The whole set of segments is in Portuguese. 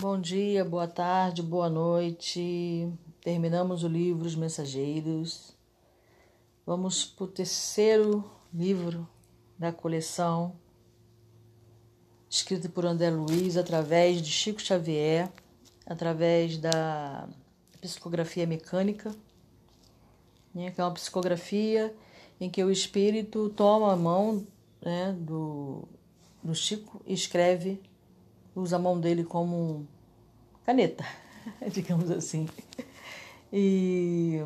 Bom dia, boa tarde, boa noite. Terminamos o livro Os Mensageiros. Vamos para o terceiro livro da coleção, escrito por André Luiz, através de Chico Xavier, através da psicografia mecânica, né, que é uma psicografia em que o espírito toma a mão né, do, do Chico e escreve usa a mão dele como caneta, digamos assim. E,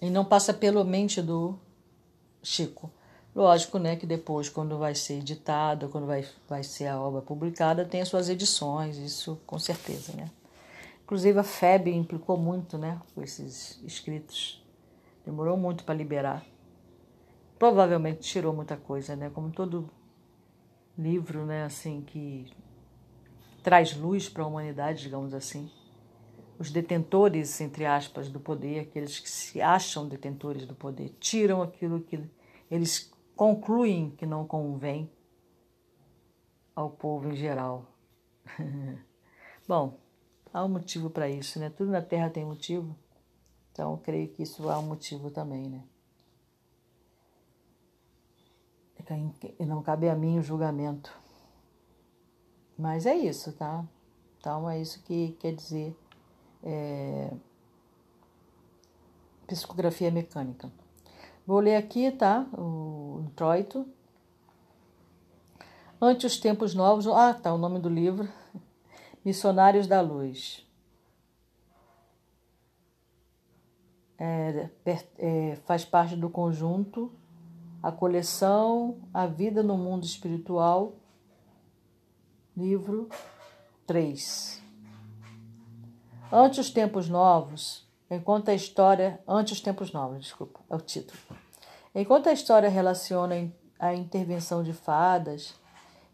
e não passa pela mente do Chico. Lógico, né, que depois, quando vai ser editada, quando vai, vai ser a obra publicada, tem as suas edições, isso com certeza, né. Inclusive a FEB implicou muito, né, com esses escritos. Demorou muito para liberar. Provavelmente tirou muita coisa, né, como todo livro, né, assim, que traz luz para a humanidade, digamos assim. Os detentores, entre aspas, do poder, aqueles que se acham detentores do poder, tiram aquilo que eles concluem que não convém ao povo em geral. Bom, há um motivo para isso, né? Tudo na Terra tem motivo. Então, creio que isso há um motivo também, né? e não cabe a mim o julgamento. Mas é isso, tá? Então é isso que quer dizer é, psicografia mecânica. Vou ler aqui, tá? O introito. Ante os tempos novos. Ah, tá, o nome do livro. Missionários da Luz. É, é, faz parte do conjunto a coleção A Vida no Mundo Espiritual, livro 3. Ante os tempos novos, enquanto a história. Ante os tempos novos, desculpa, é o título. Enquanto a história relaciona a intervenção de fadas,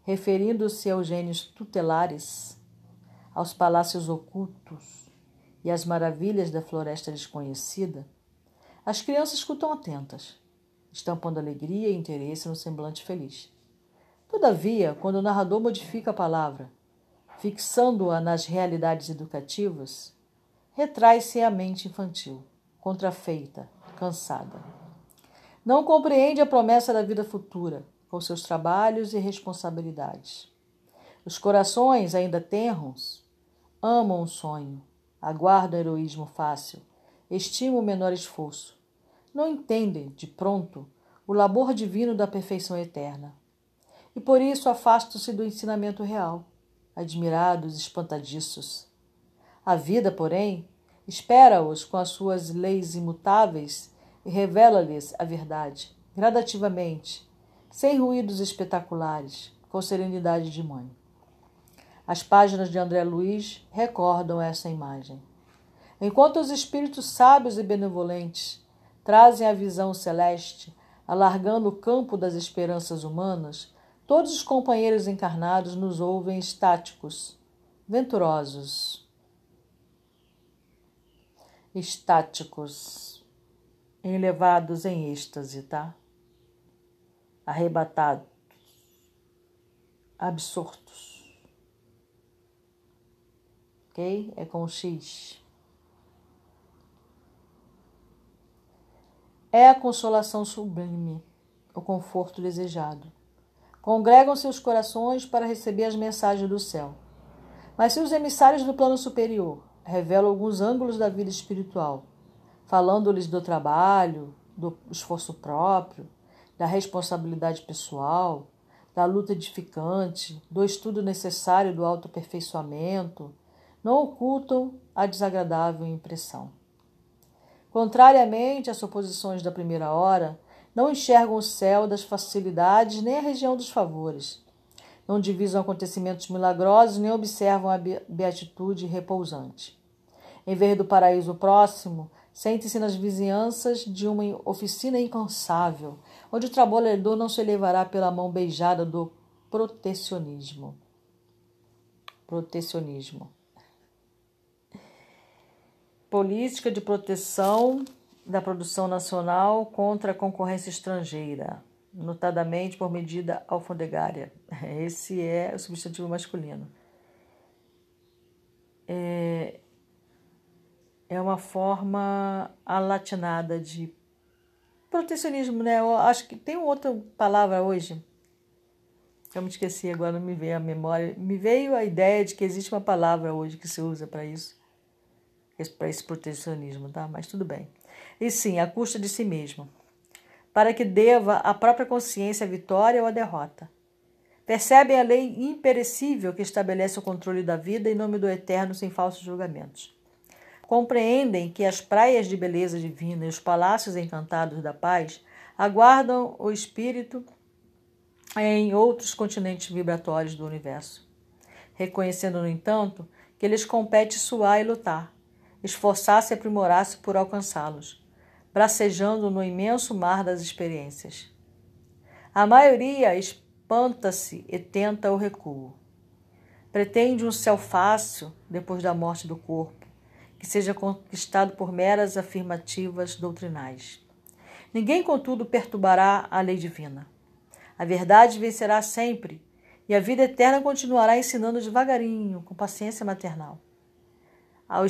referindo-se aos gênios tutelares, aos palácios ocultos e às maravilhas da floresta desconhecida, as crianças escutam atentas estampando alegria e interesse no semblante feliz. Todavia, quando o narrador modifica a palavra, fixando-a nas realidades educativas, retrai-se a mente infantil, contrafeita, cansada. Não compreende a promessa da vida futura, com seus trabalhos e responsabilidades. Os corações, ainda tenros, amam o sonho, aguardam o heroísmo fácil, estimam o menor esforço, não entendem, de pronto, o labor divino da perfeição eterna. E por isso afastam-se do ensinamento real, admirados, espantadiços. A vida, porém, espera-os com as suas leis imutáveis e revela-lhes a verdade, gradativamente, sem ruídos espetaculares, com serenidade de mãe. As páginas de André Luiz recordam essa imagem. Enquanto os espíritos sábios e benevolentes trazem a visão celeste, alargando o campo das esperanças humanas, todos os companheiros encarnados nos ouvem estáticos, venturosos. Estáticos, elevados em êxtase, tá? Arrebatados, absortos. Ok? É com X. É a consolação sublime, o conforto desejado. Congregam seus corações para receber as mensagens do céu. Mas se os emissários do plano superior revelam alguns ângulos da vida espiritual, falando-lhes do trabalho, do esforço próprio, da responsabilidade pessoal, da luta edificante, do estudo necessário do autoaperfeiçoamento, não ocultam a desagradável impressão. Contrariamente às suposições da primeira hora, não enxergam o céu das facilidades nem a região dos favores. Não divisam acontecimentos milagrosos nem observam a beatitude repousante. Em vez do paraíso próximo, sente-se nas vizinhanças de uma oficina incansável, onde o trabalhador não se elevará pela mão beijada do protecionismo. Protecionismo política de proteção da produção nacional contra a concorrência estrangeira, notadamente por medida alfandegária. Esse é o substantivo masculino. É, é uma forma alatinada de protecionismo, né? Eu acho que tem outra palavra hoje. Eu me esqueci agora, não me veio a memória. Me veio a ideia de que existe uma palavra hoje que se usa para isso para esse protecionismo, tá? Mas tudo bem. E sim, a custa de si mesmo, para que deva à própria consciência a vitória ou a derrota. Percebem a lei imperecível que estabelece o controle da vida em nome do eterno sem falsos julgamentos. Compreendem que as praias de beleza divina e os palácios encantados da paz aguardam o espírito em outros continentes vibratórios do universo. Reconhecendo, no entanto, que lhes compete suar e lutar, esforçar-se e aprimorar-se por alcançá-los, bracejando no imenso mar das experiências. A maioria espanta-se e tenta o recuo. Pretende um céu fácil depois da morte do corpo, que seja conquistado por meras afirmativas doutrinais. Ninguém, contudo, perturbará a lei divina. A verdade vencerá sempre, e a vida eterna continuará ensinando devagarinho, com paciência maternal. Ao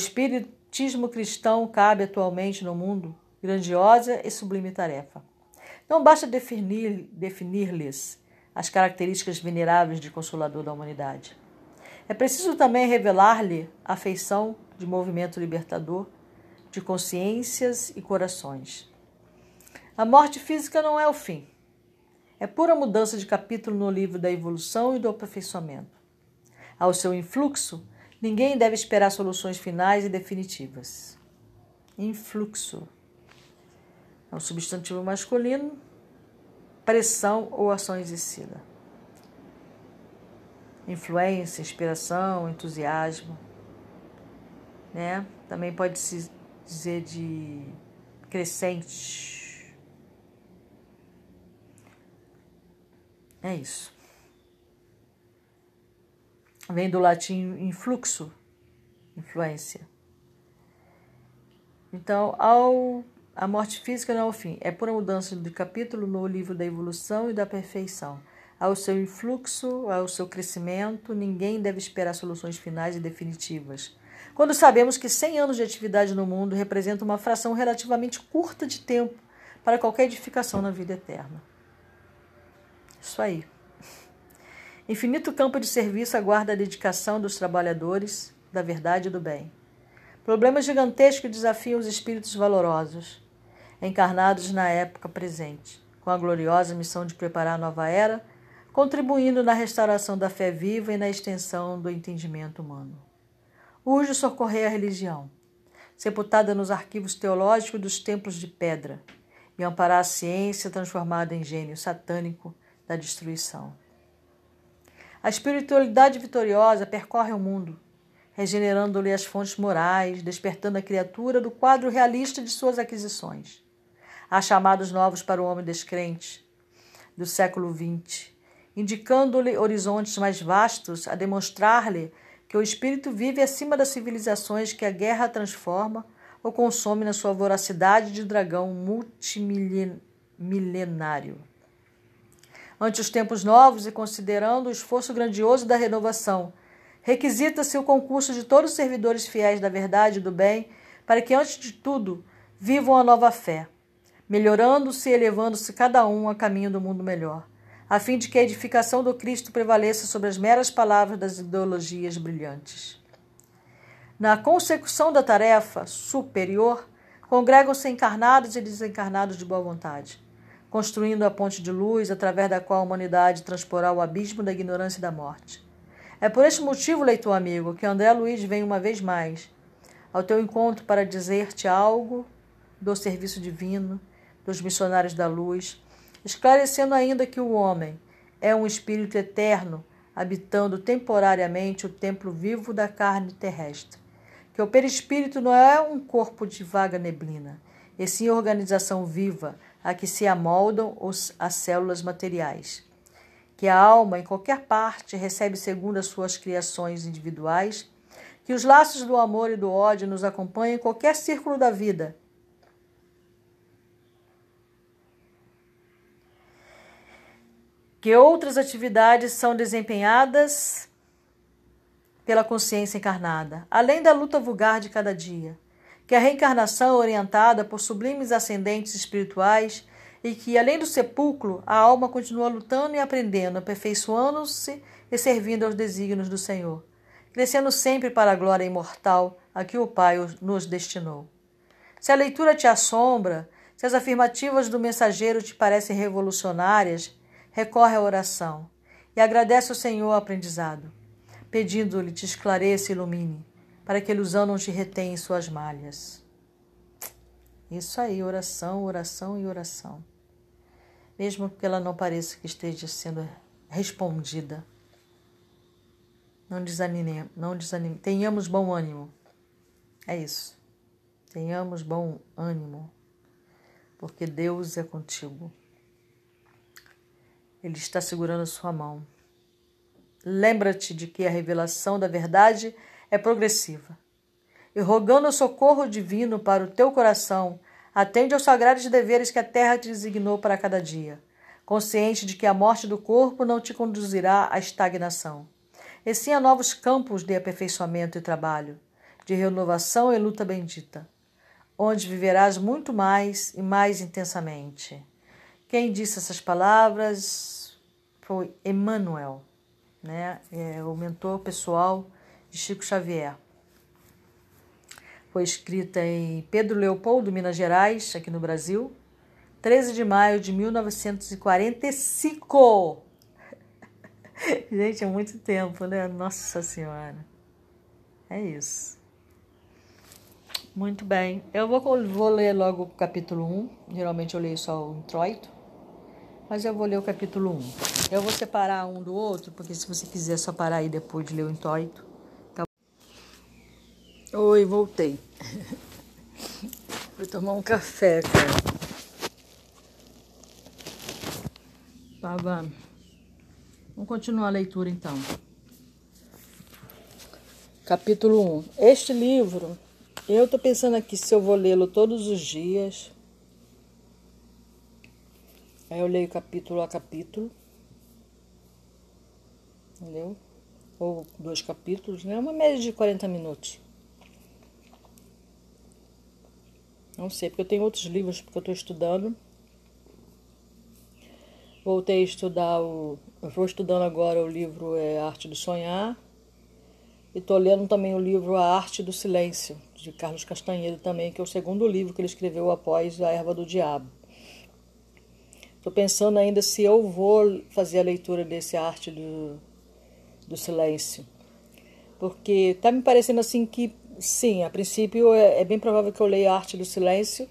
espiritismo cristão cabe atualmente no mundo grandiosa e sublime tarefa. Não basta definir-lhes definir as características veneráveis de consolador da humanidade. É preciso também revelar-lhe a feição de movimento libertador de consciências e corações. A morte física não é o fim. É pura mudança de capítulo no livro da evolução e do aperfeiçoamento. Ao seu influxo, ninguém deve esperar soluções finais e definitivas. Influxo é um substantivo masculino, pressão ou ação exercida. Influência, inspiração, entusiasmo né? Também pode se dizer de crescente. É isso. Vem do latim influxo, influência. Então, ao a morte física não é o fim, é pura mudança de capítulo no livro da evolução e da perfeição. Ao seu influxo, ao seu crescimento, ninguém deve esperar soluções finais e definitivas quando sabemos que 100 anos de atividade no mundo representam uma fração relativamente curta de tempo para qualquer edificação na vida eterna. Isso aí. Infinito campo de serviço aguarda a dedicação dos trabalhadores da verdade e do bem. Problemas gigantescos desafiam os espíritos valorosos, encarnados na época presente, com a gloriosa missão de preparar a nova era, contribuindo na restauração da fé viva e na extensão do entendimento humano urge socorrer a religião, sepultada nos arquivos teológicos dos templos de pedra, e amparar a ciência transformada em gênio satânico da destruição. A espiritualidade vitoriosa percorre o mundo, regenerando-lhe as fontes morais, despertando a criatura do quadro realista de suas aquisições. Há chamados novos para o homem descrente do século XX, indicando-lhe horizontes mais vastos a demonstrar-lhe que o espírito vive acima das civilizações que a guerra transforma ou consome na sua voracidade de dragão multimilenário. Ante os tempos novos e considerando o esforço grandioso da renovação, requisita-se o concurso de todos os servidores fiéis da verdade e do bem, para que, antes de tudo, vivam a nova fé, melhorando-se e elevando-se cada um a caminho do mundo melhor a fim de que a edificação do Cristo prevaleça sobre as meras palavras das ideologias brilhantes. Na consecução da tarefa superior, congregam-se encarnados e desencarnados de boa vontade, construindo a ponte de luz através da qual a humanidade transporá o abismo da ignorância e da morte. É por este motivo, leitor amigo, que André Luiz vem uma vez mais ao teu encontro para dizer-te algo do serviço divino, dos missionários da luz, esclarecendo ainda que o homem é um espírito eterno, habitando temporariamente o templo vivo da carne terrestre. Que o perispírito não é um corpo de vaga neblina, e sim organização viva a que se amoldam os, as células materiais. Que a alma, em qualquer parte, recebe segundo as suas criações individuais, que os laços do amor e do ódio nos acompanhem em qualquer círculo da vida. Que outras atividades são desempenhadas pela consciência encarnada, além da luta vulgar de cada dia, que a reencarnação é orientada por sublimes ascendentes espirituais e que, além do sepulcro, a alma continua lutando e aprendendo, aperfeiçoando-se e servindo aos desígnios do Senhor, crescendo sempre para a glória imortal a que o Pai nos destinou. Se a leitura te assombra, se as afirmativas do mensageiro te parecem revolucionárias, recorre à oração e agradece ao Senhor o aprendizado, pedindo-lhe te esclareça e ilumine, para que a ilusão não te retenha em suas malhas. Isso aí, oração, oração e oração. Mesmo que ela não pareça que esteja sendo respondida. Não desanime, não desanime. Tenhamos bom ânimo. É isso. Tenhamos bom ânimo, porque Deus é contigo. Ele está segurando a sua mão. Lembra-te de que a revelação da verdade é progressiva. E rogando o socorro divino para o teu coração, atende aos sagrados deveres que a terra te designou para cada dia, consciente de que a morte do corpo não te conduzirá à estagnação, e sim a novos campos de aperfeiçoamento e trabalho de renovação e luta bendita, onde viverás muito mais e mais intensamente. Quem disse essas palavras foi Emmanuel, né? É o mentor pessoal de Chico Xavier. Foi escrita em Pedro Leopoldo, Minas Gerais, aqui no Brasil, 13 de maio de 1945. Gente, é muito tempo, né? Nossa Senhora. É isso. Muito bem. Eu vou, vou ler logo o capítulo 1. Geralmente eu leio só o introito. Mas eu vou ler o capítulo 1. Eu vou separar um do outro, porque se você quiser só parar aí depois de ler o introito. Oi, voltei. Vou tomar um café, cara. Tá, vamos. Continuar a leitura então. Capítulo 1. Este livro eu estou pensando aqui se eu vou lê-lo todos os dias. Aí eu leio capítulo a capítulo. Entendeu? Ou dois capítulos, né? Uma média de 40 minutos. Não sei, porque eu tenho outros livros porque eu estou estudando. Voltei a estudar o. Vou estudando agora o livro é Arte do Sonhar. E estou lendo também o livro A Arte do Silêncio, de Carlos Castanheira também, que é o segundo livro que ele escreveu após A Erva do Diabo. Estou pensando ainda se eu vou fazer a leitura desse Arte do, do Silêncio. Porque está me parecendo assim que, sim, a princípio é, é bem provável que eu leia a Arte do Silêncio,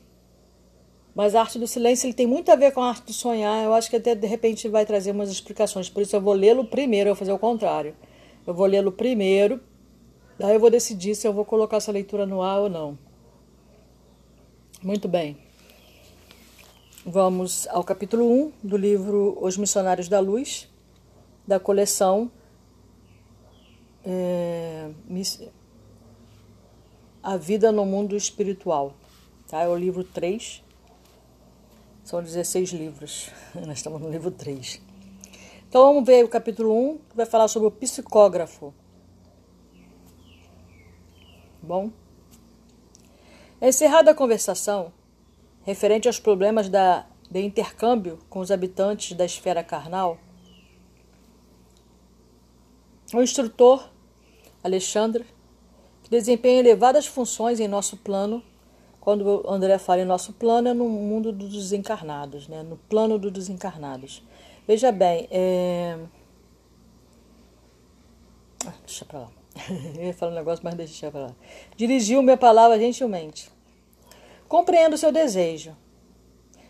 mas a arte do silêncio ele tem muito a ver com a arte do sonhar. Eu acho que até de repente vai trazer umas explicações. Por isso eu vou lê-lo primeiro, eu vou fazer o contrário. Eu vou lê-lo primeiro Daí eu vou decidir se eu vou colocar essa leitura no ar ou não. Muito bem. Vamos ao capítulo 1 do livro Os Missionários da Luz, da coleção é, A Vida no Mundo Espiritual. Tá? É o livro 3. São 16 livros. Nós estamos no livro 3. Então vamos ver o capítulo 1, que vai falar sobre o psicógrafo. Bom? Encerrada a conversação, referente aos problemas da, de intercâmbio com os habitantes da esfera carnal, o instrutor, Alexandre, desempenha elevadas funções em nosso plano, quando André fala em nosso plano, é no mundo dos desencarnados, né? no plano dos desencarnados. Veja bem, é... ah, deixa pra lá. Eu ia falar um negócio, mas deixa eu falar. Dirigiu minha palavra gentilmente. Compreendo o seu desejo.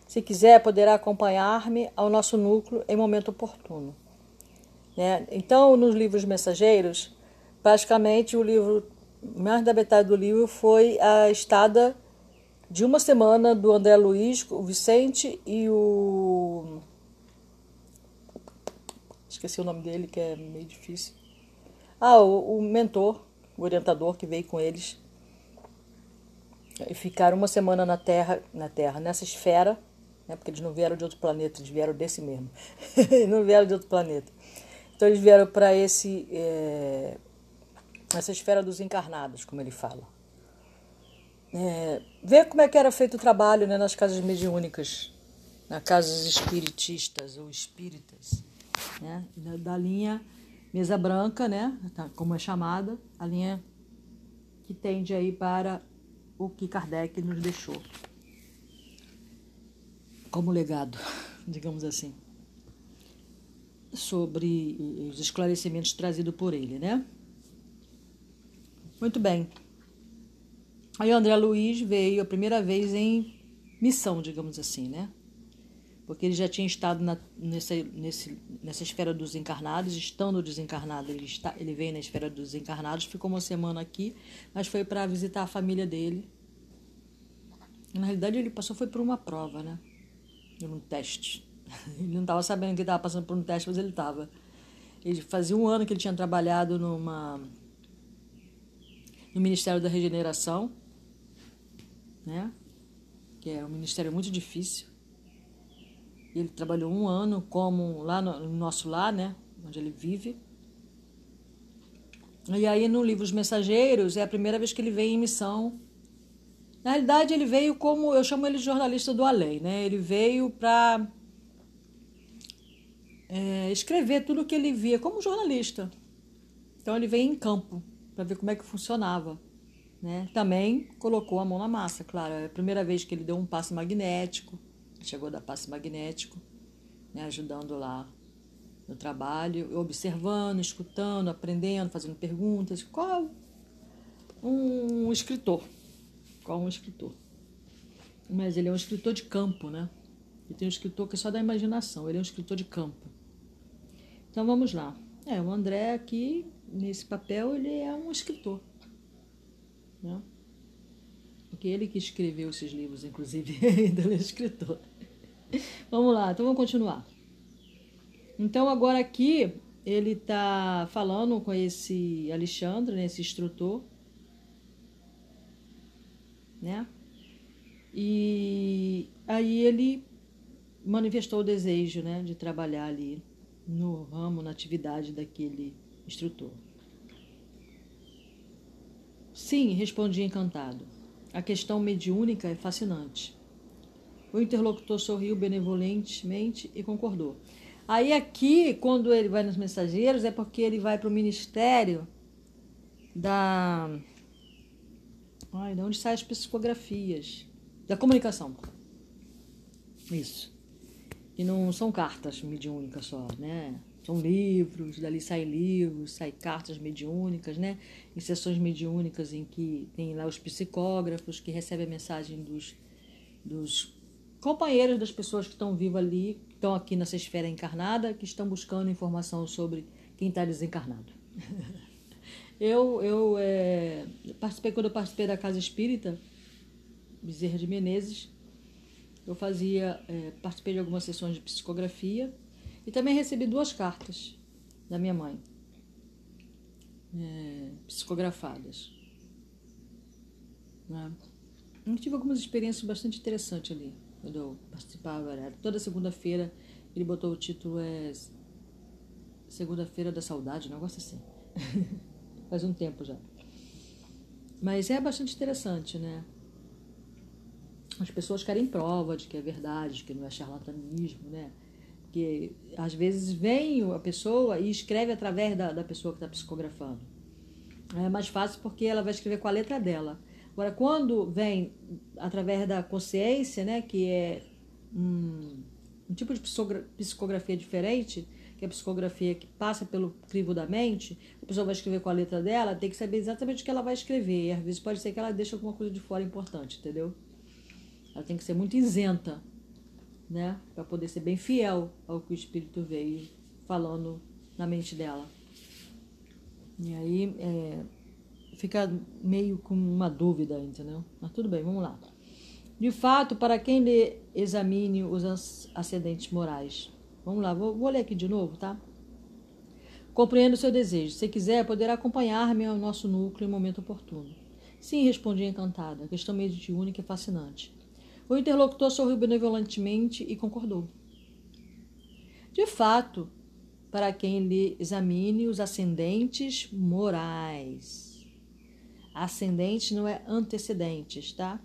Se quiser, poderá acompanhar-me ao nosso núcleo em momento oportuno. Né? Então, nos livros mensageiros, basicamente o livro, mais da metade do livro foi a estada de uma semana do André Luiz, o Vicente e o. Esqueci o nome dele, que é meio difícil. Ah, o, o mentor, o orientador que veio com eles. E ficaram uma semana na Terra, na Terra, nessa esfera, né, porque eles não vieram de outro planeta, eles vieram desse mesmo. não vieram de outro planeta. Então eles vieram para esse é, essa esfera dos encarnados, como ele fala. é, ver como é que era feito o trabalho né, nas casas mediúnicas, nas casas espiritistas ou espíritas, né, da linha mesa branca, né, tá, como é chamada, a linha que tende aí para o que Kardec nos deixou como legado, digamos assim, sobre os esclarecimentos trazidos por ele, né? Muito bem. Aí o André Luiz veio a primeira vez em missão, digamos assim, né? Porque ele já tinha estado na, nessa, nesse, nessa esfera dos encarnados, estando desencarnado, ele, está, ele veio na esfera dos encarnados, ficou uma semana aqui, mas foi para visitar a família dele. Na realidade, ele passou foi por uma prova, né? Um teste. Ele não estava sabendo que estava passando por um teste, mas ele estava. Ele fazia um ano que ele tinha trabalhado numa no Ministério da Regeneração, né? Que é um ministério muito difícil. Ele trabalhou um ano como lá no, no nosso lar, né? Onde ele vive. E aí no livro Os Mensageiros é a primeira vez que ele vem em missão. Na realidade ele veio como eu chamo ele de jornalista do além, né? Ele veio para é, escrever tudo o que ele via como jornalista. Então ele veio em campo para ver como é que funcionava. Né? Também colocou a mão na massa, claro. É a primeira vez que ele deu um passe magnético, chegou da passe magnético, né? ajudando lá no trabalho, observando, escutando, aprendendo, fazendo perguntas. Qual um escritor? Qual um escritor? Mas ele é um escritor de campo, né? E tem um escritor que é só da imaginação, ele é um escritor de campo. Então vamos lá. É, o André aqui nesse papel ele é um escritor. Né? Porque ele que escreveu esses livros, inclusive, ainda é escritor. Vamos lá, então vamos continuar. Então agora aqui ele está falando com esse Alexandre, né, esse instrutor, né? E aí ele manifestou o desejo, né, de trabalhar ali no ramo, na atividade daquele instrutor. Sim, respondi encantado. A questão mediúnica é fascinante. O interlocutor sorriu benevolentemente e concordou. Aí aqui, quando ele vai nos mensageiros, é porque ele vai para o ministério da. Ai, de onde saem as psicografias? Da comunicação. Isso. E não são cartas mediúnicas só, né? São livros, dali saem livros, saem cartas mediúnicas, né? Em sessões mediúnicas em que tem lá os psicógrafos que recebem a mensagem dos, dos companheiros das pessoas que estão vivas ali, que estão aqui nessa esfera encarnada, que estão buscando informação sobre quem está desencarnado. eu eu é, participei, quando eu participei da Casa Espírita, Bezerra de Menezes, eu fazia, é, participei de algumas sessões de psicografia e também recebi duas cartas da minha mãe, é, psicografadas. Né? Eu tive algumas experiências bastante interessantes ali, quando eu participava. Era toda segunda-feira ele botou o título é Segunda-feira da Saudade, um negócio assim. Faz um tempo já. Mas é bastante interessante, né? As pessoas querem prova de que é verdade, de que não é charlatanismo, né? Porque às vezes vem a pessoa e escreve através da, da pessoa que está psicografando. É mais fácil porque ela vai escrever com a letra dela. Agora, quando vem através da consciência, né, que é um, um tipo de psicografia diferente, que é a psicografia que passa pelo crivo da mente, a pessoa vai escrever com a letra dela, tem que saber exatamente o que ela vai escrever. E às vezes pode ser que ela deixe alguma coisa de fora importante, entendeu? Ela tem que ser muito isenta né? Para poder ser bem fiel ao que o Espírito veio falando na mente dela. E aí é, fica meio com uma dúvida, entendeu? Mas tudo bem, vamos lá. De fato, para quem lê, examine os ascendentes morais. Vamos lá, vou, vou ler aqui de novo, tá? Compreendo o seu desejo. Se quiser, poderá acompanhar-me ao nosso núcleo em momento oportuno. Sim, respondi encantada. A questão mediúnica é fascinante. O interlocutor sorriu benevolentemente e concordou. De fato, para quem lhe examine os ascendentes morais. Ascendente não é antecedentes, tá?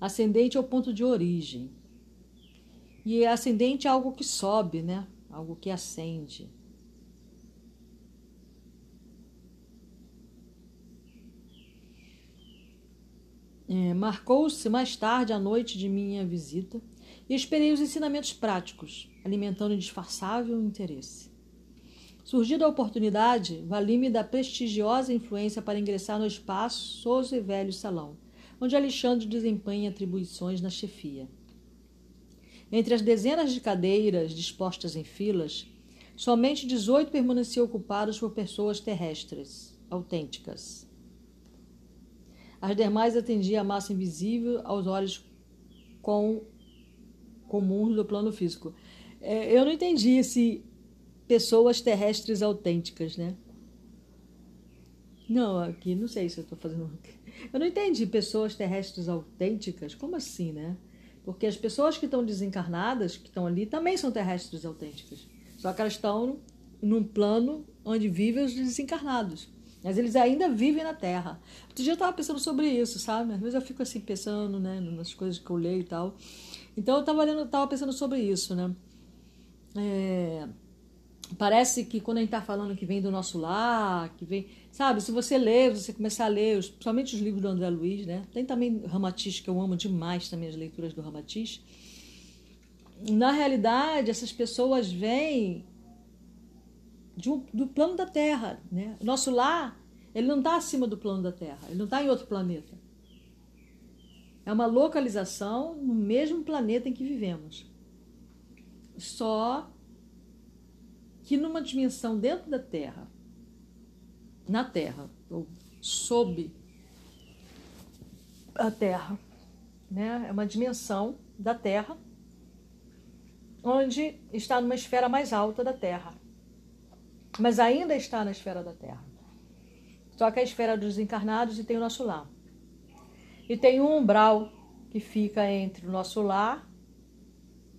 Ascendente é o ponto de origem. E ascendente é algo que sobe, né? Algo que ascende. É, Marcou-se mais tarde a noite de minha visita e esperei os ensinamentos práticos, alimentando indisfarçável interesse. Surgida a oportunidade, vali-me da prestigiosa influência para ingressar no espaçoso e velho salão, onde Alexandre desempenha atribuições na chefia. Entre as dezenas de cadeiras dispostas em filas, somente 18 permaneciam ocupadas por pessoas terrestres, autênticas. As demais atendiam a massa invisível aos olhos com comuns do plano físico. É, eu não entendi esse pessoas terrestres autênticas, né? Não, aqui não sei se eu estou fazendo. Eu não entendi pessoas terrestres autênticas. Como assim, né? Porque as pessoas que estão desencarnadas, que estão ali, também são terrestres autênticas. Só que elas estão num plano onde vivem os desencarnados. Mas eles ainda vivem na Terra. Outro dia eu estava pensando sobre isso, sabe? Às vezes eu fico assim pensando, né, nas coisas que eu leio e tal. Então eu estava tava pensando sobre isso, né? É, parece que quando a gente está falando que vem do nosso lar, que vem. Sabe, se você ler, você começar a ler, principalmente os livros do André Luiz, né? Tem também Ramatiz, que eu amo demais também as leituras do Ramatiz. Na realidade, essas pessoas vêm um, do plano da Terra, né? O nosso lar, ele não está acima do plano da Terra, ele não está em outro planeta. É uma localização no mesmo planeta em que vivemos. Só que numa dimensão dentro da Terra, na Terra, ou sob a Terra, né? é uma dimensão da Terra, onde está numa esfera mais alta da Terra, mas ainda está na esfera da Terra. Só que a esfera dos encarnados e tem o nosso lar. E tem um umbral que fica entre o nosso lar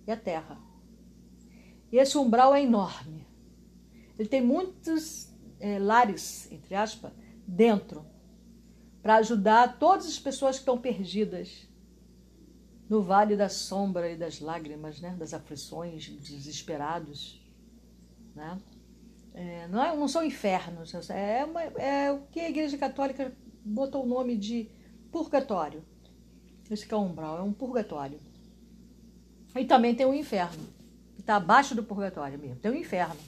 e a Terra. E esse umbral é enorme. Ele tem muitos é, lares, entre aspas, dentro, para ajudar todas as pessoas que estão perdidas no vale da sombra e das lágrimas, né? das aflições, desesperados. Né? É, não, é, não são infernos, é, uma, é o que a Igreja Católica botou o nome de purgatório. Esse que é o umbral, é um purgatório. E também tem o inferno, que está abaixo do purgatório mesmo, tem o inferno.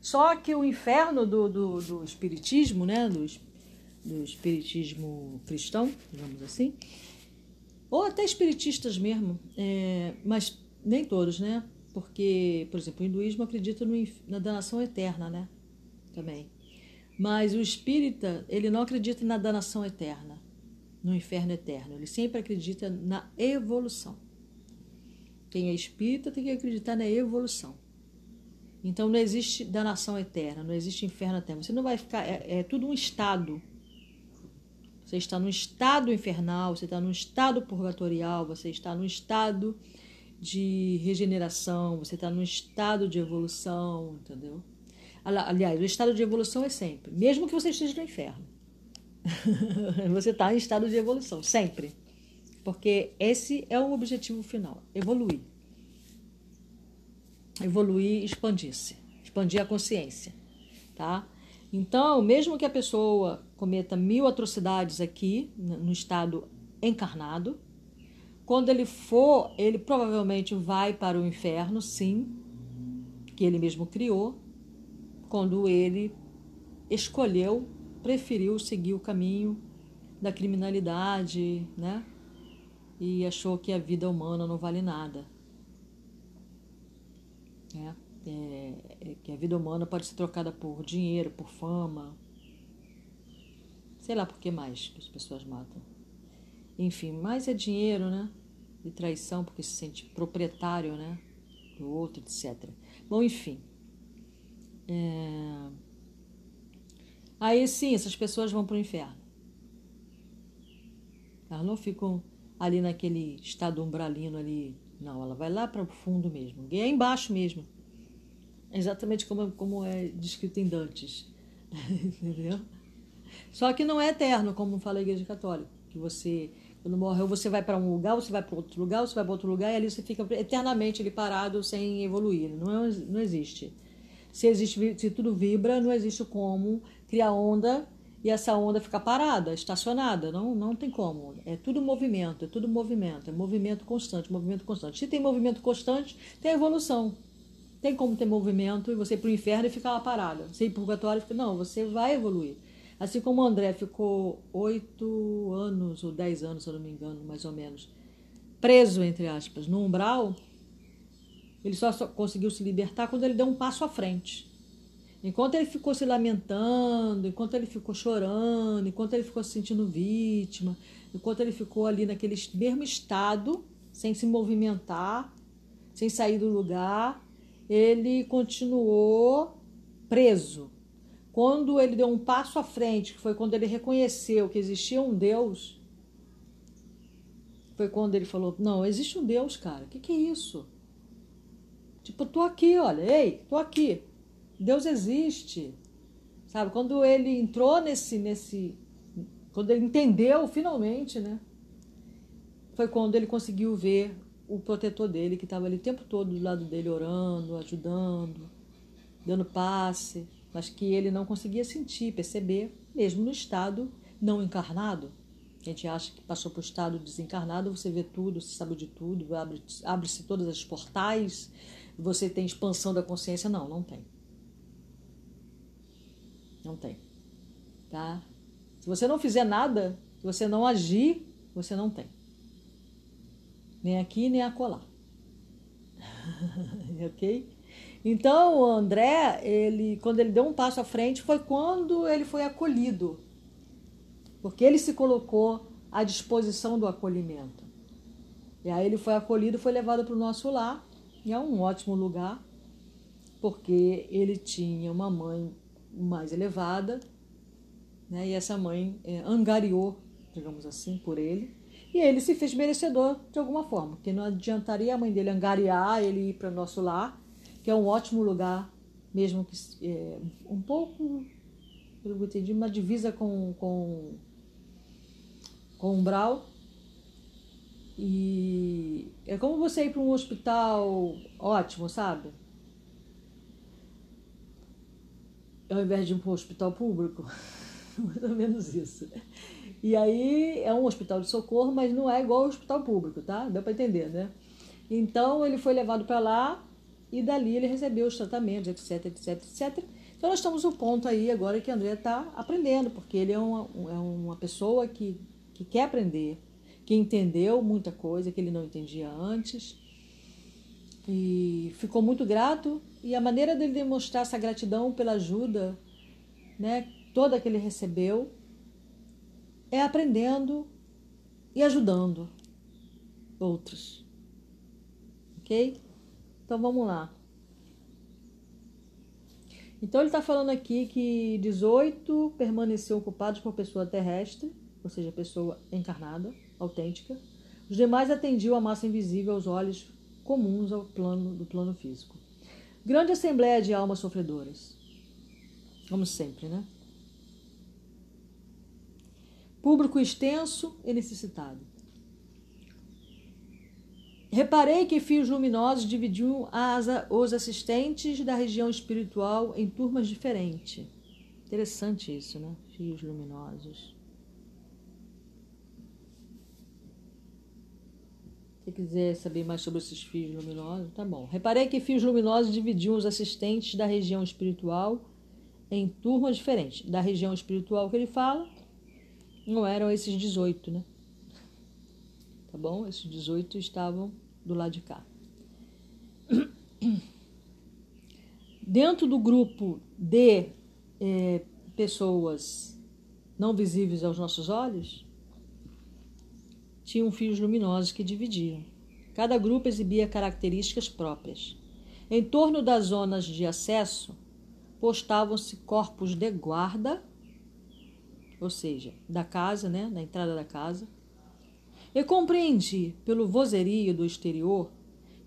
Só que o inferno do, do, do espiritismo, né, do, do espiritismo cristão, digamos assim, ou até espiritistas mesmo, é, mas nem todos, né? Porque, por exemplo, o hinduísmo acredita no, na danação eterna, né? Também. Mas o espírita, ele não acredita na danação eterna, no inferno eterno. Ele sempre acredita na evolução. Quem é espírita tem que acreditar na evolução. Então não existe danação eterna, não existe inferno eterno. Você não vai ficar. É, é tudo um estado. Você está num estado infernal, você está num estado purgatorial, você está num estado de regeneração, você está num estado de evolução, entendeu? Aliás, o estado de evolução é sempre, mesmo que você esteja no inferno. você está em estado de evolução, sempre. Porque esse é o objetivo final: evoluir evoluir, expandir-se, expandir a consciência, tá? Então, mesmo que a pessoa cometa mil atrocidades aqui no estado encarnado, quando ele for, ele provavelmente vai para o inferno, sim, que ele mesmo criou, quando ele escolheu, preferiu seguir o caminho da criminalidade, né? E achou que a vida humana não vale nada né? É, é, que a vida humana pode ser trocada por dinheiro, por fama, sei lá por que mais que as pessoas matam. Enfim, mais é dinheiro, né? E traição porque se sente proprietário, né? Do outro, etc. Bom, enfim. É... Aí sim, essas pessoas vão para o inferno. Elas não ficam ali naquele estado umbralino ali não, ela vai lá para o fundo mesmo. E é embaixo mesmo. Exatamente como, como é descrito em Dantes. Entendeu? Só que não é eterno, como fala a Igreja Católica, que você quando morreu, você vai para um lugar, você vai para outro lugar, você vai para outro lugar e ali você fica eternamente ali parado sem evoluir. Não, é, não existe. Se existe, se tudo vibra, não existe como criar onda e essa onda ficar parada, estacionada. Não, não tem como. É tudo movimento, é tudo movimento, é movimento constante, movimento constante. Se tem movimento constante, tem evolução. Tem como ter movimento e você ir para o inferno e ficar lá parada. Você ir para o purgatório, não, você vai evoluir. Assim como o André ficou oito anos ou dez anos, se eu não me engano, mais ou menos, preso, entre aspas, no umbral, ele só, só conseguiu se libertar quando ele deu um passo à frente. Enquanto ele ficou se lamentando, enquanto ele ficou chorando, enquanto ele ficou se sentindo vítima, enquanto ele ficou ali naquele mesmo estado, sem se movimentar, sem sair do lugar, ele continuou preso, quando ele deu um passo à frente, que foi quando ele reconheceu que existia um Deus, foi quando ele falou: Não, existe um Deus, cara, o que, que é isso? Tipo, tô aqui, olha, ei, tô aqui. Deus existe. Sabe? Quando ele entrou nesse, nesse. Quando ele entendeu finalmente, né? Foi quando ele conseguiu ver o protetor dele, que estava ali o tempo todo do lado dele, orando, ajudando, dando passe mas que ele não conseguia sentir, perceber, mesmo no estado não encarnado. A gente acha que passou para o estado desencarnado, você vê tudo, você sabe de tudo, abre-se abre todas as portais, você tem expansão da consciência. Não, não tem. Não tem. Tá? Se você não fizer nada, se você não agir, você não tem. Nem aqui, nem acolá. ok? Então, o André, ele, quando ele deu um passo à frente, foi quando ele foi acolhido, porque ele se colocou à disposição do acolhimento. E aí ele foi acolhido, foi levado para o nosso lar, e é um ótimo lugar, porque ele tinha uma mãe mais elevada, né? e essa mãe é, angariou, digamos assim, por ele, e ele se fez merecedor de alguma forma, porque não adiantaria a mãe dele angariar ele ir para o nosso lar que é um ótimo lugar, mesmo que é, um pouco, pelo que entendi, uma divisa com, com, com umbral. E é como você ir para um hospital ótimo, sabe? Ao invés de ir para um hospital público. Mais ou menos isso. E aí é um hospital de socorro, mas não é igual ao hospital público, tá? Deu para entender, né? Então ele foi levado para lá e dali ele recebeu os tratamentos, etc, etc, etc. Então nós estamos no ponto aí agora que André está aprendendo, porque ele é uma, é uma pessoa que, que quer aprender, que entendeu muita coisa que ele não entendia antes e ficou muito grato e a maneira dele demonstrar essa gratidão pela ajuda, né, toda que ele recebeu, é aprendendo e ajudando outros, ok? Então vamos lá. Então ele está falando aqui que 18 permaneceram ocupados por pessoa terrestre, ou seja, pessoa encarnada, autêntica. Os demais atendiam a massa invisível aos olhos comuns ao plano do plano físico. Grande assembleia de almas sofredoras. Como sempre, né? Público extenso e necessitado. Reparei que fios luminosos dividiam as, os assistentes da região espiritual em turmas diferentes. Interessante isso, né? Fios luminosos. Se quiser saber mais sobre esses fios luminosos, tá bom. Reparei que fios luminosos dividiam os assistentes da região espiritual em turmas diferentes. Da região espiritual que ele fala, não eram esses 18, né? Tá bom? Esses 18 estavam do lado de cá. Dentro do grupo de é, pessoas não visíveis aos nossos olhos, tinham fios luminosos que dividiam. Cada grupo exibia características próprias. Em torno das zonas de acesso, postavam-se corpos de guarda, ou seja, da casa, né, na entrada da casa, e compreendi, pelo vozerio do exterior,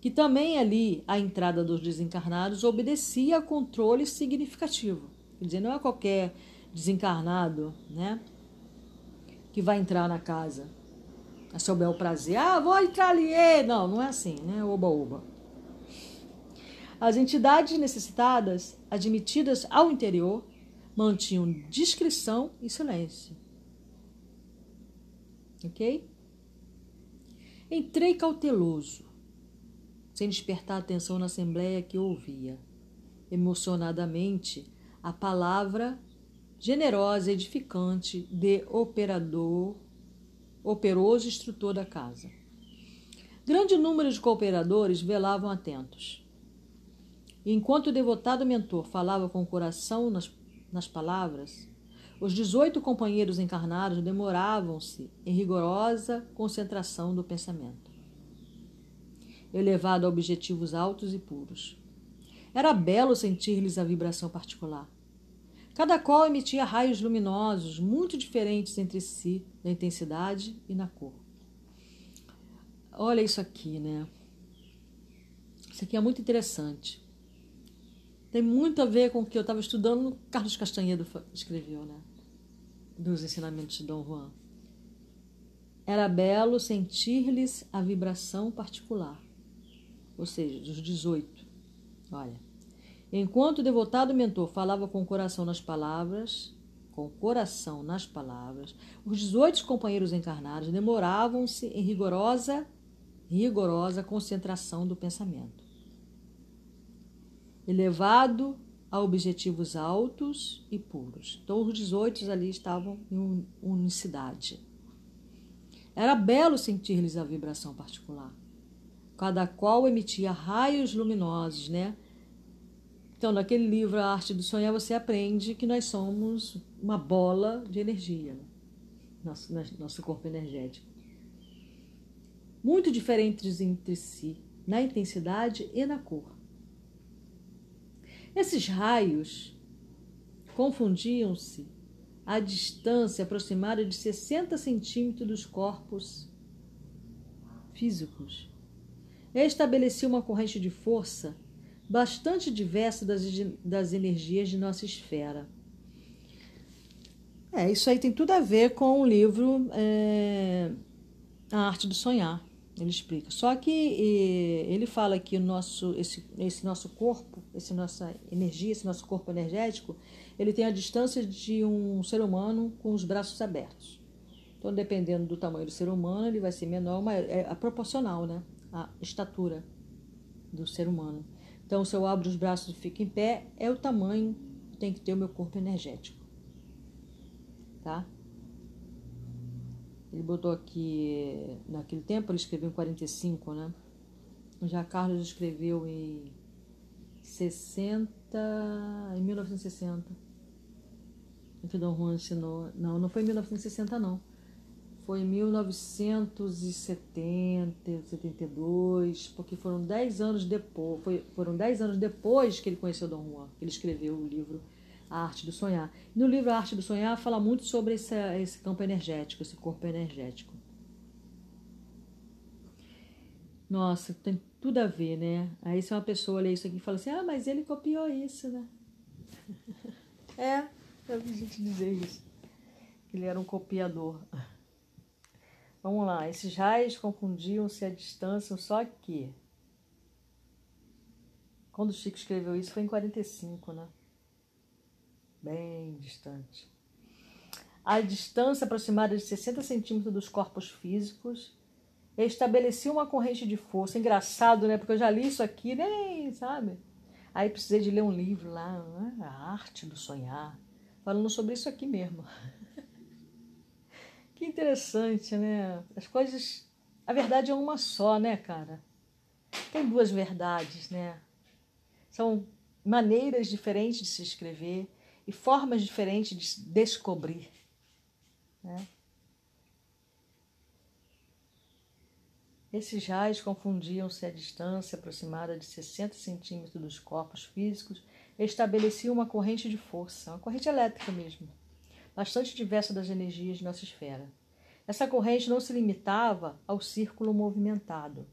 que também ali a entrada dos desencarnados obedecia a controle significativo. Quer dizer, não é qualquer desencarnado, né? Que vai entrar na casa a seu bel prazer. Ah, vou entrar ali. Não, não é assim, né? Oba-oba. As entidades necessitadas, admitidas ao interior, mantinham discrição e silêncio. Ok? Entrei cauteloso, sem despertar atenção na assembleia que ouvia. Emocionadamente, a palavra generosa edificante de operador, operoso instrutor da casa. Grande número de cooperadores velavam atentos. Enquanto o devotado mentor falava com o coração nas, nas palavras, os 18 companheiros encarnados demoravam-se em rigorosa concentração do pensamento, elevado a objetivos altos e puros. Era belo sentir-lhes a vibração particular. Cada qual emitia raios luminosos muito diferentes entre si, na intensidade e na cor. Olha isso aqui, né? Isso aqui é muito interessante. Tem muito a ver com o que eu estava estudando, Carlos Castanhedo escreveu, né? Dos ensinamentos de Dom Juan. Era belo sentir-lhes a vibração particular, ou seja, dos 18. Olha, enquanto o devotado mentor falava com o coração nas palavras, com o coração nas palavras, os 18 companheiros encarnados demoravam-se em rigorosa, rigorosa concentração do pensamento elevado a objetivos altos e puros. Então, os 18 ali estavam em unicidade. Era belo sentir-lhes a vibração particular, cada qual emitia raios luminosos, né? Então, naquele livro A Arte do Sonhar, você aprende que nós somos uma bola de energia, né? nosso, nosso corpo energético. Muito diferentes entre si, na intensidade e na cor. Esses raios confundiam-se à distância aproximada de 60 centímetros dos corpos físicos. Estabelecia uma corrente de força bastante diversa das, das energias de nossa esfera. É, isso aí tem tudo a ver com o livro é, A Arte do Sonhar. Ele explica. Só que ele fala que o nosso, esse, esse nosso corpo, essa nossa energia, esse nosso corpo energético, ele tem a distância de um ser humano com os braços abertos. Então, dependendo do tamanho do ser humano, ele vai ser menor, mas é, proporcional, né? A estatura do ser humano. Então, se eu abro os braços e fico em pé, é o tamanho que tem que ter o meu corpo energético. Tá? Ele botou aqui, naquele tempo ele escreveu em 45, né? Já Carlos escreveu em 60, em 1960. O que Dom Juan ensinou. Não, não foi em 1960, não. Foi em 1970, 72, porque foram 10 anos depois, foi, foram 10 anos depois que ele conheceu Dom Juan, que ele escreveu o livro a Arte do Sonhar. No livro A Arte do Sonhar fala muito sobre esse, esse campo energético, esse corpo energético. Nossa, tem tudo a ver, né? Aí se uma pessoa lê isso aqui e fala assim, ah, mas ele copiou isso, né? é, eu vi gente dizer isso. Que ele era um copiador. Vamos lá, esses raios confundiam-se à distância, só que quando o Chico escreveu isso foi em 45, né? Bem distante. A distância aproximada de 60 centímetros dos corpos físicos estabelecia uma corrente de força. Engraçado, né? Porque eu já li isso aqui, nem, sabe? Aí precisei de ler um livro lá, né? A Arte do Sonhar, falando sobre isso aqui mesmo. que interessante, né? As coisas. A verdade é uma só, né, cara? Tem duas verdades, né? São maneiras diferentes de se escrever, e formas diferentes de descobrir. Né? Esses raios confundiam-se à distância aproximada de 60 centímetros dos corpos físicos e estabeleciam uma corrente de força, uma corrente elétrica mesmo, bastante diversa das energias de nossa esfera. Essa corrente não se limitava ao círculo movimentado.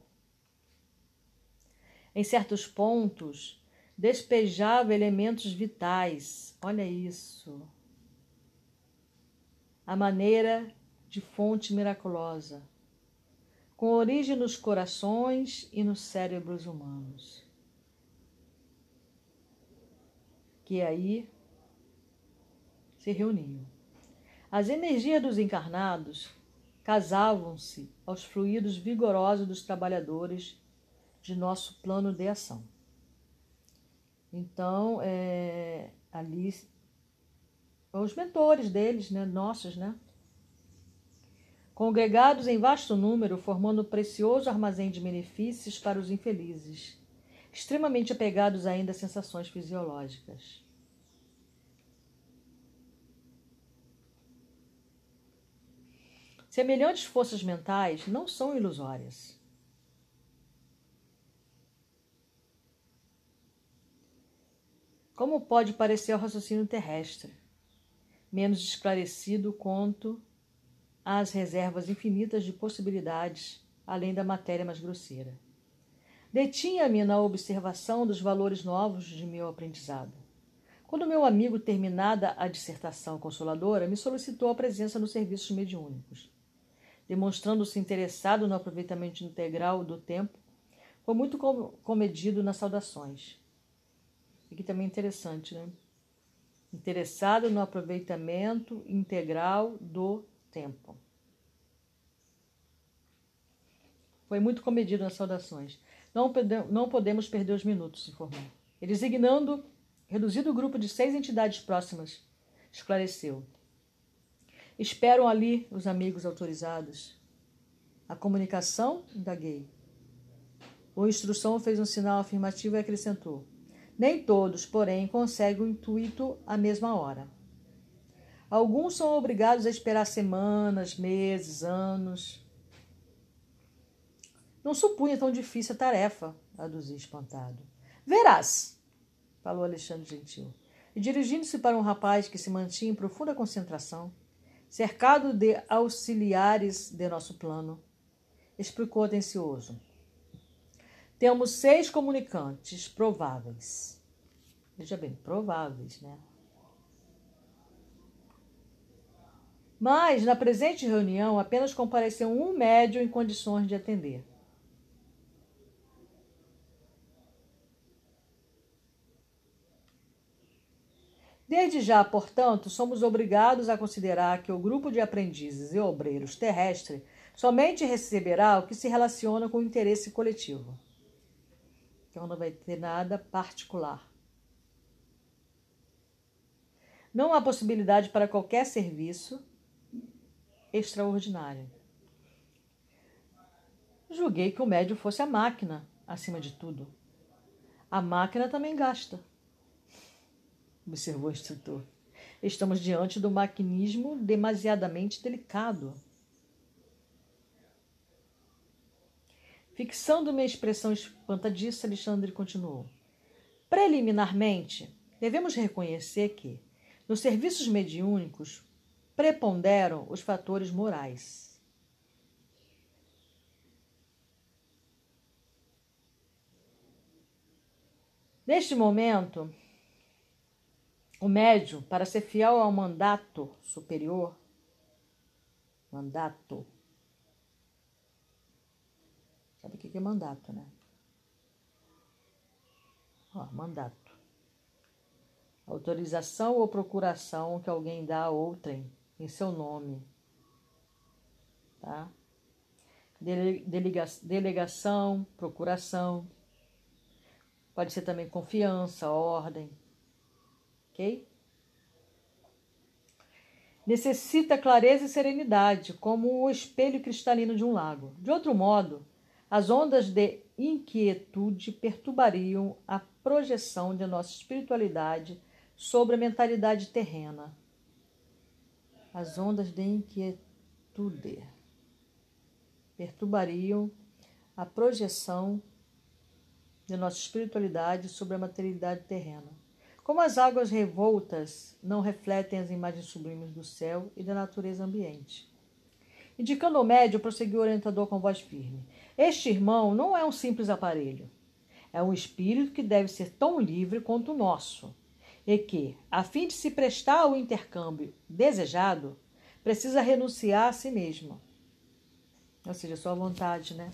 Em certos pontos, despejava elementos vitais. Olha isso. A maneira de fonte miraculosa, com origem nos corações e nos cérebros humanos. Que aí se reuniam. As energias dos encarnados casavam-se aos fluidos vigorosos dos trabalhadores de nosso plano de ação. Então, é, ali, os mentores deles, né, nossos, né, congregados em vasto número, formando um precioso armazém de benefícios para os infelizes, extremamente apegados ainda a sensações fisiológicas. Semelhantes forças mentais não são ilusórias. Como pode parecer o raciocínio terrestre, menos esclarecido quanto às reservas infinitas de possibilidades além da matéria mais grosseira. Detinha-me na observação dos valores novos de meu aprendizado. Quando meu amigo, terminada a dissertação consoladora, me solicitou a presença nos serviços mediúnicos demonstrando-se interessado no aproveitamento integral do tempo, foi muito comedido nas saudações. Aqui também é interessante, né? Interessado no aproveitamento integral do tempo. Foi muito comedido nas saudações. Não, podemos perder os minutos, informou. E designando reduzido grupo de seis entidades próximas, esclareceu. Esperam ali os amigos autorizados. A comunicação? Indaguei. O instrução fez um sinal afirmativo e acrescentou. Nem todos, porém, conseguem o intuito à mesma hora. Alguns são obrigados a esperar semanas, meses, anos. Não supunha tão difícil a tarefa, aduzi espantado. Verás, falou Alexandre Gentil, e dirigindo-se para um rapaz que se mantinha em profunda concentração, cercado de auxiliares de nosso plano, explicou atencioso. Temos seis comunicantes prováveis. Veja bem, prováveis, né? Mas, na presente reunião, apenas compareceu um médium em condições de atender. Desde já, portanto, somos obrigados a considerar que o grupo de aprendizes e obreiros terrestre somente receberá o que se relaciona com o interesse coletivo. Então não vai ter nada particular. Não há possibilidade para qualquer serviço extraordinário. Julguei que o médio fosse a máquina, acima de tudo. A máquina também gasta observou o instrutor. Estamos diante do maquinismo demasiadamente delicado. Fixando minha expressão espantadiça, Alexandre continuou. Preliminarmente, devemos reconhecer que, nos serviços mediúnicos, preponderam os fatores morais. Neste momento, o médium, para ser fiel ao mandato superior, mandato. Sabe o que é mandato, né? Ó, mandato. Autorização ou procuração que alguém dá a outrem em seu nome. Tá? Delega, delegação, procuração. Pode ser também confiança, ordem ok? Necessita clareza e serenidade, como o espelho cristalino de um lago. De outro modo, as ondas de inquietude perturbariam a projeção de nossa espiritualidade sobre a mentalidade terrena. As ondas de inquietude perturbariam a projeção de nossa espiritualidade sobre a materialidade terrena. Como as águas revoltas não refletem as imagens sublimes do céu e da natureza ambiente. Indicando o médio, prosseguiu o orientador com voz firme. Este irmão não é um simples aparelho. É um espírito que deve ser tão livre quanto o nosso, e que, a fim de se prestar ao intercâmbio desejado, precisa renunciar a si mesmo. Ou seja, sua vontade, né?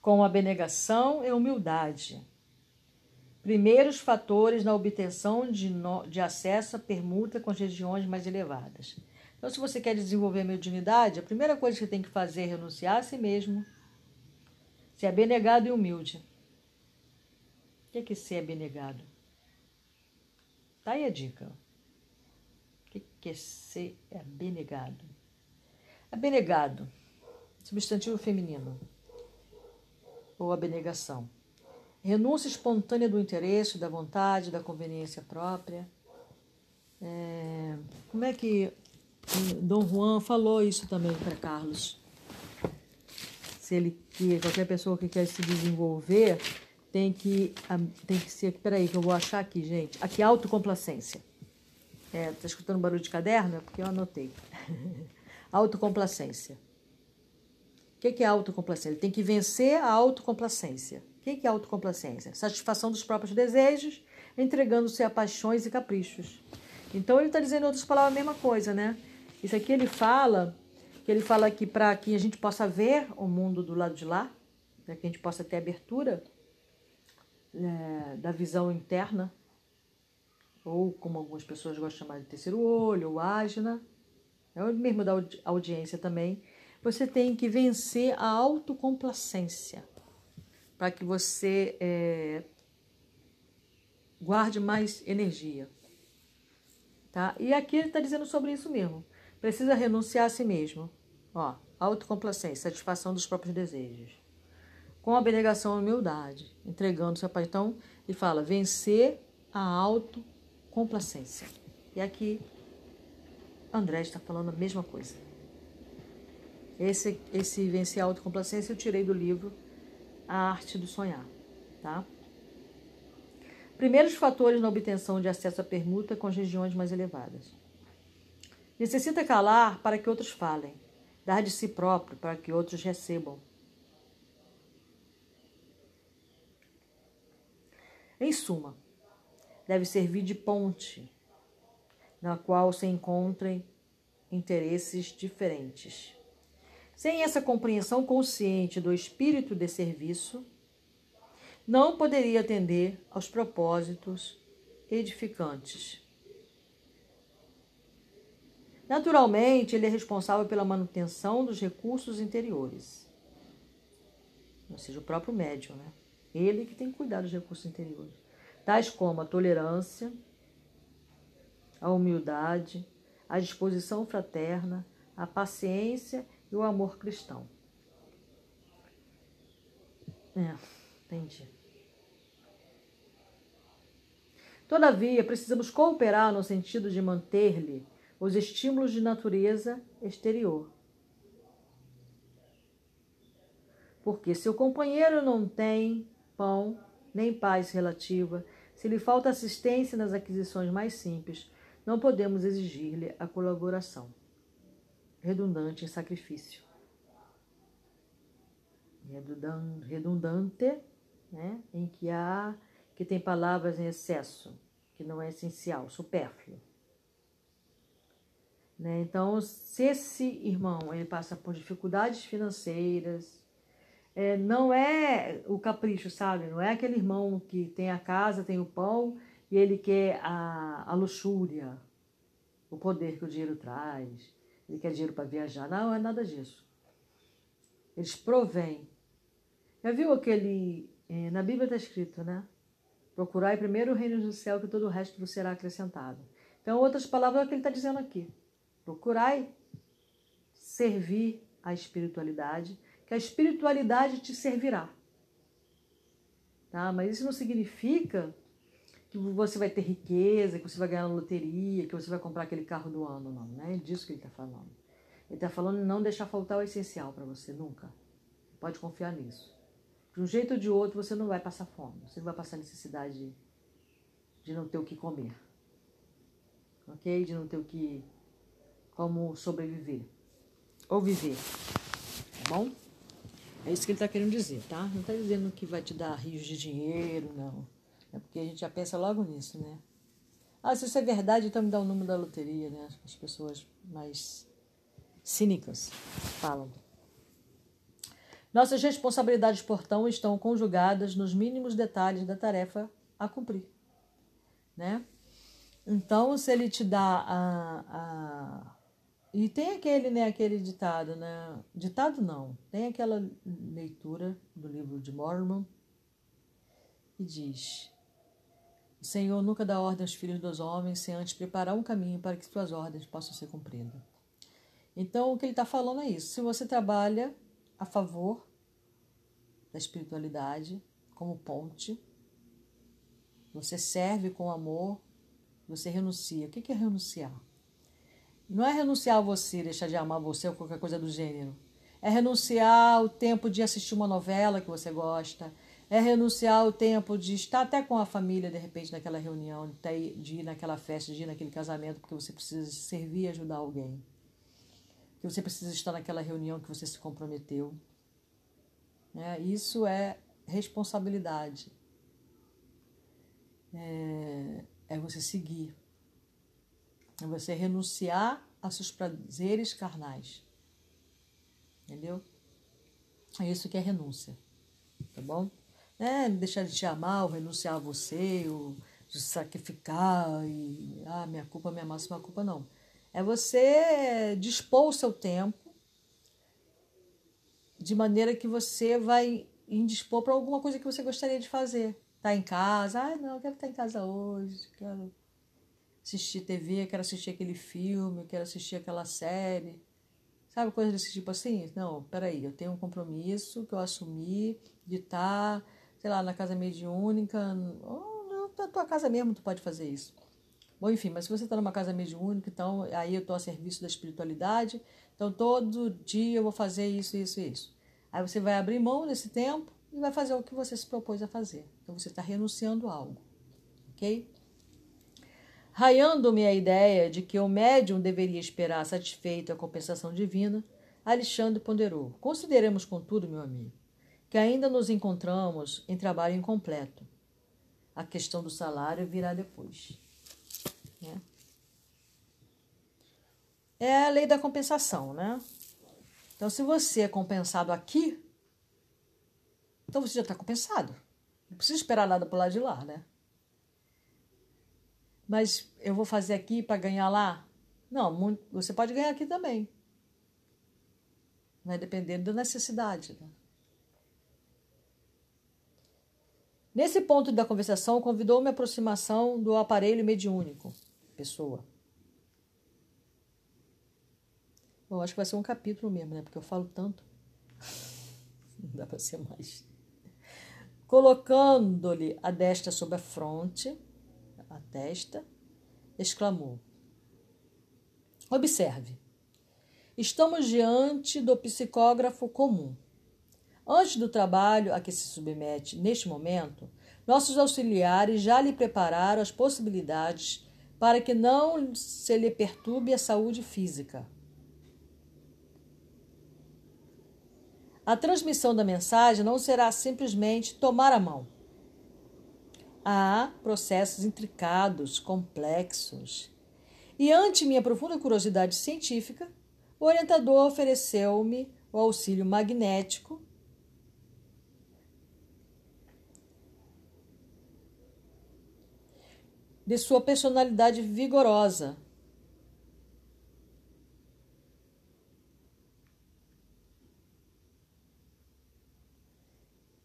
Com abnegação e humildade. Primeiros fatores na obtenção de, no, de acesso à permuta com as regiões mais elevadas. Então, se você quer desenvolver a mediunidade, a primeira coisa que você tem que fazer é renunciar a si mesmo, ser abnegado e humilde. O que é, que ser abnegado? Tá aí a dica. O que é ser abnegado? Abnegado, substantivo feminino, ou abnegação. Renúncia espontânea do interesse, da vontade, da conveniência própria. É, como é que Dom Juan falou isso também para Carlos? Se ele que qualquer pessoa que quer se desenvolver tem que tem que ser, peraí que eu vou achar aqui, gente. Aqui autocomplacência. É, tá escutando barulho de caderno? É porque eu anotei. autocomplacência. O que é autocomplacência? Ele tem que vencer a autocomplacência. O que é autocomplacência? Satisfação dos próprios desejos, entregando-se a paixões e caprichos. Então ele está dizendo em outras palavras a mesma coisa, né? Isso aqui ele fala, que ele fala que para que a gente possa ver o mundo do lado de lá, para que a gente possa ter abertura é, da visão interna, ou como algumas pessoas gostam de chamar de terceiro olho, ou ágina, é o mesmo da audiência também, você tem que vencer a autocomplacência para que você é, guarde mais energia. Tá? E aqui ele está dizendo sobre isso mesmo. Precisa renunciar a si mesmo. Ó, autocomplacência, satisfação dos próprios desejos. Com abnegação e humildade, entregando-se a paz. Então, ele fala, vencer a autocomplacência. E aqui, André está falando a mesma coisa. Esse, esse vencer a autocomplacência eu tirei do livro A Arte do Sonhar, tá? Primeiros fatores na obtenção de acesso à permuta com as regiões mais elevadas. Necessita calar para que outros falem, dar de si próprio para que outros recebam. Em suma, deve servir de ponte, na qual se encontrem interesses diferentes. Sem essa compreensão consciente do espírito de serviço, não poderia atender aos propósitos edificantes Naturalmente, ele é responsável pela manutenção dos recursos interiores. Ou seja, o próprio médium, né? Ele que tem que cuidar dos recursos interiores. Tais como a tolerância, a humildade, a disposição fraterna, a paciência e o amor cristão. É, entendi. Todavia, precisamos cooperar no sentido de manter-lhe os estímulos de natureza exterior. Porque se o companheiro não tem pão nem paz relativa, se lhe falta assistência nas aquisições mais simples, não podemos exigir-lhe a colaboração, redundante em sacrifício. Redundante, né, em que há que tem palavras em excesso, que não é essencial, supérfluo. Né? Então, se esse irmão ele passa por dificuldades financeiras, é, não é o capricho, sabe? Não é aquele irmão que tem a casa, tem o pão e ele quer a, a luxúria, o poder que o dinheiro traz, ele quer dinheiro para viajar. Não, é nada disso. Eles provêm. Já viu aquele. É, na Bíblia está escrito, né? Procurai primeiro o reino do céu, que todo o resto vos será acrescentado. Então, outras palavras é o que ele está dizendo aqui. Procurai servir a espiritualidade, que a espiritualidade te servirá. Tá? Mas isso não significa que você vai ter riqueza, que você vai ganhar na loteria, que você vai comprar aquele carro do ano, não. Não é disso que ele está falando. Ele está falando não deixar faltar o essencial para você, nunca. Pode confiar nisso. De um jeito ou de outro, você não vai passar fome. Você não vai passar necessidade de não ter o que comer. Ok? De não ter o que como sobreviver ou viver, tá bom? É isso que ele está querendo dizer, tá? Não está dizendo que vai te dar rios de dinheiro, não. É porque a gente já pensa logo nisso, né? Ah, se isso é verdade, então me dá o número da loteria, né? As pessoas mais cínicas falam. Nossas responsabilidades, portanto, estão conjugadas nos mínimos detalhes da tarefa a cumprir, né? Então, se ele te dá a, a e tem aquele, né, aquele ditado, né? Ditado não. Tem aquela leitura do livro de Mormon e diz: O Senhor nunca dá ordem aos filhos dos homens sem antes preparar um caminho para que suas ordens possam ser cumpridas. Então, o que ele está falando é isso. Se você trabalha a favor da espiritualidade como ponte, você serve com amor, você renuncia. O que é renunciar? Não é renunciar a você, deixar de amar você ou qualquer coisa do gênero. É renunciar ao tempo de assistir uma novela que você gosta. É renunciar ao tempo de estar até com a família, de repente, naquela reunião, de ir naquela festa, de ir naquele casamento, porque você precisa servir e ajudar alguém. Que você precisa estar naquela reunião que você se comprometeu. É, isso é responsabilidade. É, é você seguir. É você renunciar a seus prazeres carnais. Entendeu? É isso que é renúncia. Tá bom? É deixar de te amar, ou renunciar a você, ou de sacrificar e ah, minha culpa, minha máxima culpa, não. É você dispor o seu tempo de maneira que você vai indispor para alguma coisa que você gostaria de fazer. Tá em casa, ah, não, eu quero estar em casa hoje, quero assistir TV, quero assistir aquele filme, quero assistir aquela série. Sabe coisa desse tipo assim? Não, peraí, eu tenho um compromisso que eu assumi de estar, sei lá, na casa mediúnica, ou na tua casa mesmo tu pode fazer isso. Bom, enfim, mas se você está numa casa mediúnica, então aí eu estou a serviço da espiritualidade, então todo dia eu vou fazer isso, isso e isso. Aí você vai abrir mão desse tempo e vai fazer o que você se propôs a fazer. Então você está renunciando a algo, ok? Raiando-me a ideia de que o médium deveria esperar satisfeito a compensação divina, Alexandre ponderou: Consideremos, contudo, meu amigo, que ainda nos encontramos em trabalho incompleto. A questão do salário virá depois. Né? É a lei da compensação, né? Então, se você é compensado aqui, então você já está compensado. Não precisa esperar nada para lado de lá, né? Mas eu vou fazer aqui para ganhar lá? Não, você pode ganhar aqui também. Vai depender da necessidade. Né? Nesse ponto da conversação, convidou-me a aproximação do aparelho mediúnico, pessoa. Bom, acho que vai ser um capítulo mesmo, né? Porque eu falo tanto. Não dá para ser mais. Colocando-lhe a destra sobre a fronte, a testa, exclamou: Observe, estamos diante do psicógrafo comum. Antes do trabalho a que se submete neste momento, nossos auxiliares já lhe prepararam as possibilidades para que não se lhe perturbe a saúde física. A transmissão da mensagem não será simplesmente tomar a mão Há processos intricados, complexos. E ante minha profunda curiosidade científica, o orientador ofereceu-me o auxílio magnético de sua personalidade vigorosa,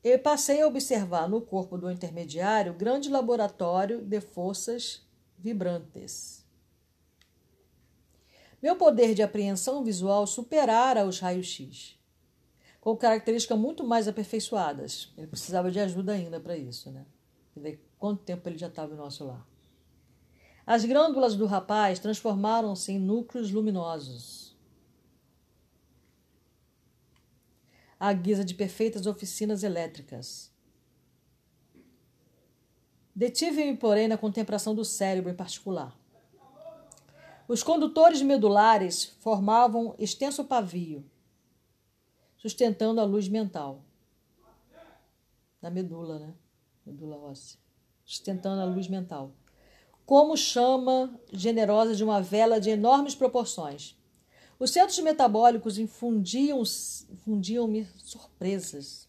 Eu passei a observar no corpo do intermediário grande laboratório de forças vibrantes. Meu poder de apreensão visual superara os raios-x, com características muito mais aperfeiçoadas. Ele precisava de ajuda ainda para isso, né? Ver quanto tempo ele já estava no nosso lar. As glândulas do rapaz transformaram-se em núcleos luminosos à guisa de perfeitas oficinas elétricas. Detive-me, porém, na contemplação do cérebro em particular. Os condutores medulares formavam extenso pavio. sustentando a luz mental. Da medula, né? Medula óssea. Sustentando a luz mental. Como chama generosa de uma vela de enormes proporções. Os centros metabólicos infundiam-me infundiam surpresas.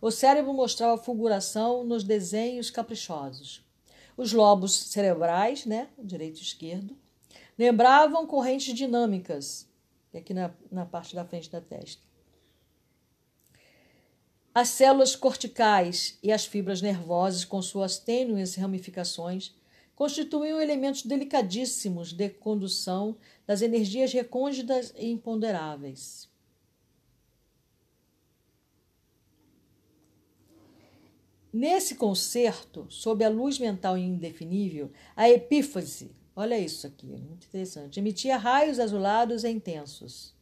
O cérebro mostrava fulguração nos desenhos caprichosos. Os lobos cerebrais, né, direito e esquerdo, lembravam correntes dinâmicas, aqui na, na parte da frente da testa. As células corticais e as fibras nervosas, com suas tênues ramificações, constituíam elementos delicadíssimos de condução das energias recônditas e imponderáveis. Nesse concerto, sob a luz mental indefinível, a epífase, olha isso aqui, muito interessante, emitia raios azulados e intensos.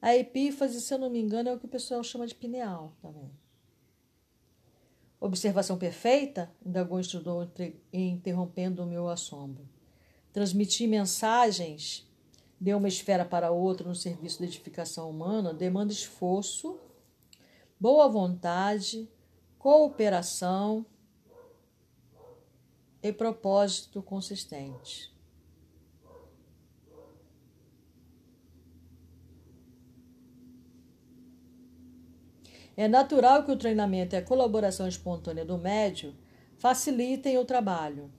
A epífase, se eu não me engano, é o que o pessoal chama de pineal também. Observação perfeita? indagou o instrutor, interrompendo o meu assombro. Transmitir mensagens de uma esfera para outra no serviço da edificação humana demanda esforço, boa vontade, cooperação e propósito consistente. É natural que o treinamento e a colaboração espontânea do médio facilitem o trabalho.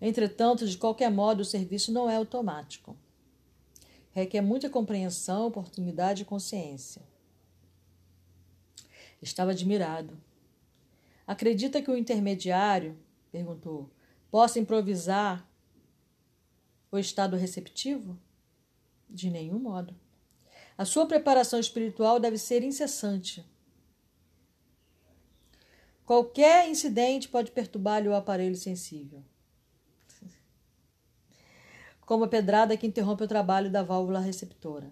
Entretanto, de qualquer modo, o serviço não é automático. Requer muita compreensão, oportunidade e consciência. Estava admirado. Acredita que o intermediário, perguntou, possa improvisar o estado receptivo? De nenhum modo. A sua preparação espiritual deve ser incessante. Qualquer incidente pode perturbar-lhe o aparelho sensível. Como a pedrada que interrompe o trabalho da válvula receptora.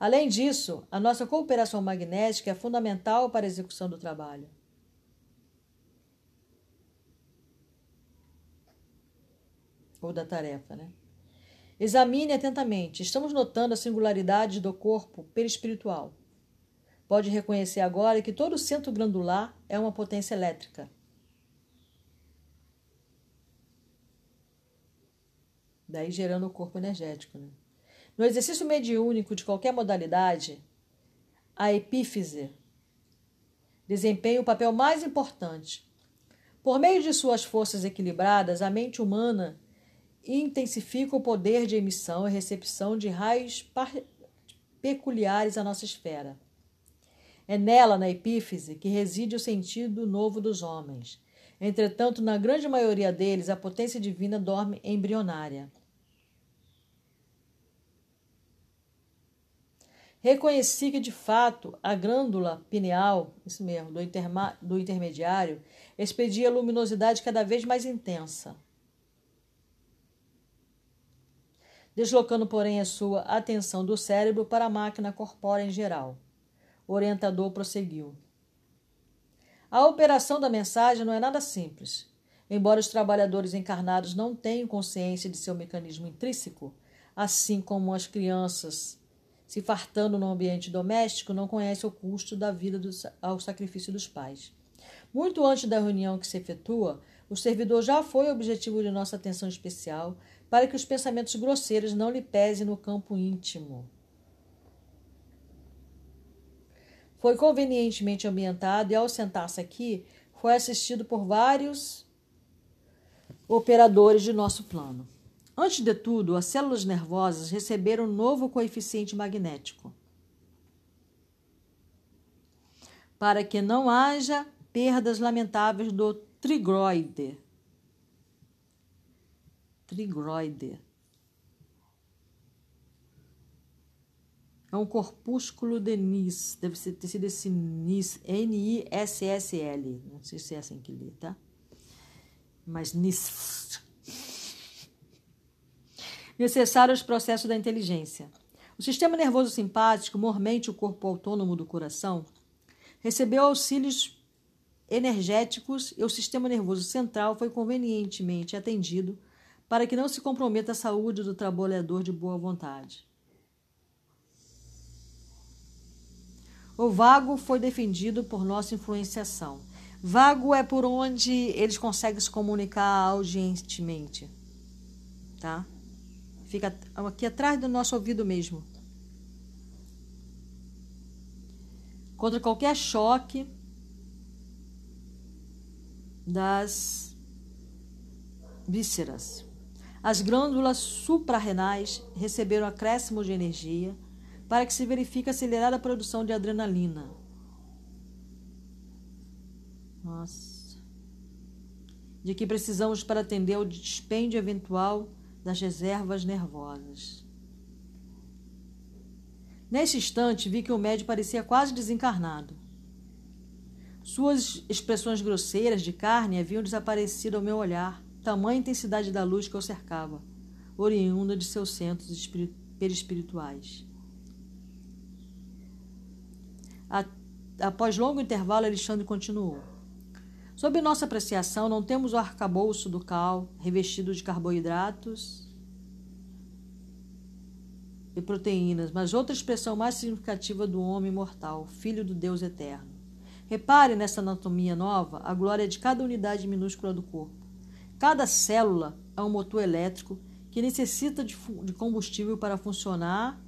Além disso, a nossa cooperação magnética é fundamental para a execução do trabalho. Ou da tarefa, né? Examine atentamente. Estamos notando a singularidade do corpo perispiritual. Pode reconhecer agora que todo o centro glandular é uma potência elétrica. Daí gerando o corpo energético. Né? No exercício mediúnico de qualquer modalidade, a epífise desempenha o papel mais importante. Por meio de suas forças equilibradas, a mente humana intensifica o poder de emissão e recepção de raios peculiares à nossa esfera. É nela, na epífise, que reside o sentido novo dos homens. Entretanto, na grande maioria deles, a potência divina dorme embrionária. Reconheci que, de fato, a glândula pineal, isso mesmo, do, do intermediário, expedia luminosidade cada vez mais intensa. Deslocando, porém, a sua atenção do cérebro para a máquina corpórea em geral. O orientador prosseguiu. A operação da mensagem não é nada simples. Embora os trabalhadores encarnados não tenham consciência de seu mecanismo intrínseco, assim como as crianças se fartando no ambiente doméstico, não conhece o custo da vida do, ao sacrifício dos pais. Muito antes da reunião que se efetua, o servidor já foi objetivo de nossa atenção especial para que os pensamentos grosseiros não lhe pesem no campo íntimo. Foi convenientemente ambientado e, ao sentar-se aqui, foi assistido por vários operadores de nosso plano. Antes de tudo, as células nervosas receberam um novo coeficiente magnético. Para que não haja perdas lamentáveis do trigroide. Trigroide. É um corpúsculo de NIS. Deve ter sido esse NIS. N-I-S-S-L. Não sei se é assim que lê, tá? Mas NIS necessário aos processos da inteligência. O sistema nervoso simpático, mormente o corpo autônomo do coração, recebeu auxílios energéticos e o sistema nervoso central foi convenientemente atendido para que não se comprometa a saúde do trabalhador de boa vontade. O vago foi defendido por nossa influenciação. Vago é por onde eles conseguem se comunicar audientemente. Tá? Fica aqui atrás do nosso ouvido mesmo. Contra qualquer choque das vísceras. As glândulas suprarrenais receberam acréscimo de energia para que se verifique a acelerada produção de adrenalina. Nossa. De que precisamos para atender ao dispêndio eventual das reservas nervosas. Nesse instante, vi que o médico parecia quase desencarnado. Suas expressões grosseiras de carne haviam desaparecido ao meu olhar, tamanha intensidade da luz que o cercava, oriunda de seus centros perispirituais. Após longo intervalo, Alexandre continuou. Sob nossa apreciação, não temos o arcabouço do cal, revestido de carboidratos e proteínas, mas outra expressão mais significativa do homem mortal, filho do Deus eterno. Repare nessa anatomia nova a glória de cada unidade minúscula do corpo. Cada célula é um motor elétrico que necessita de combustível para funcionar,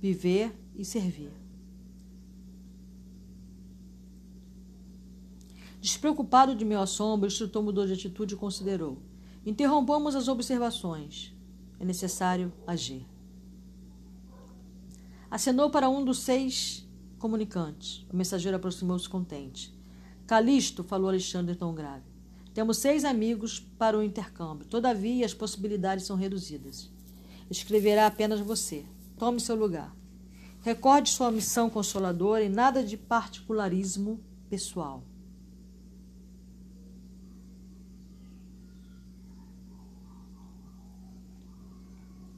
viver e servir. Despreocupado de meu assombro, o instrutor mudou de atitude e considerou. Interrompamos as observações. É necessário agir. Acenou para um dos seis comunicantes. O mensageiro aproximou-se contente. Calisto, falou Alexandre tão grave. Temos seis amigos para o intercâmbio. Todavia, as possibilidades são reduzidas. Escreverá apenas você. Tome seu lugar. Recorde sua missão consoladora e nada de particularismo pessoal.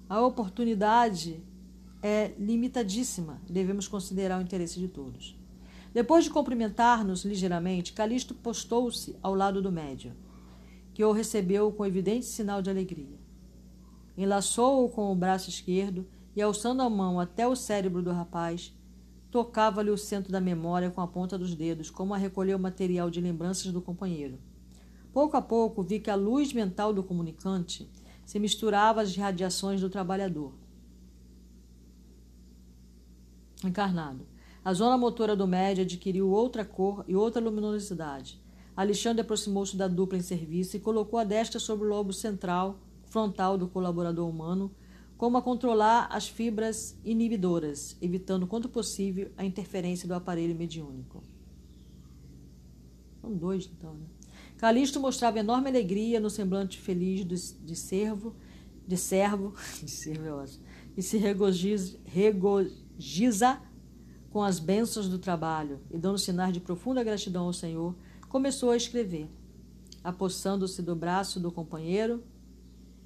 A oportunidade é limitadíssima. Devemos considerar o interesse de todos. Depois de cumprimentar-nos ligeiramente, Calixto postou-se ao lado do médium, que o recebeu com evidente sinal de alegria. Enlaçou-o com o braço esquerdo e, alçando a mão até o cérebro do rapaz, tocava-lhe o centro da memória com a ponta dos dedos, como a recolher o material de lembranças do companheiro. Pouco a pouco vi que a luz mental do comunicante se misturava às radiações do trabalhador. Encarnado. A zona motora do médio adquiriu outra cor e outra luminosidade. Alexandre aproximou-se da dupla em serviço e colocou a destra sobre o lobo central, frontal do colaborador humano, como a controlar as fibras inibidoras, evitando, quanto possível, a interferência do aparelho mediúnico. São dois, então, né? Calixto mostrava enorme alegria no semblante feliz de servo, de servo, de servo e se regozija, regozija com as bênçãos do trabalho e dando sinais de profunda gratidão ao Senhor, começou a escrever, apossando-se do braço do companheiro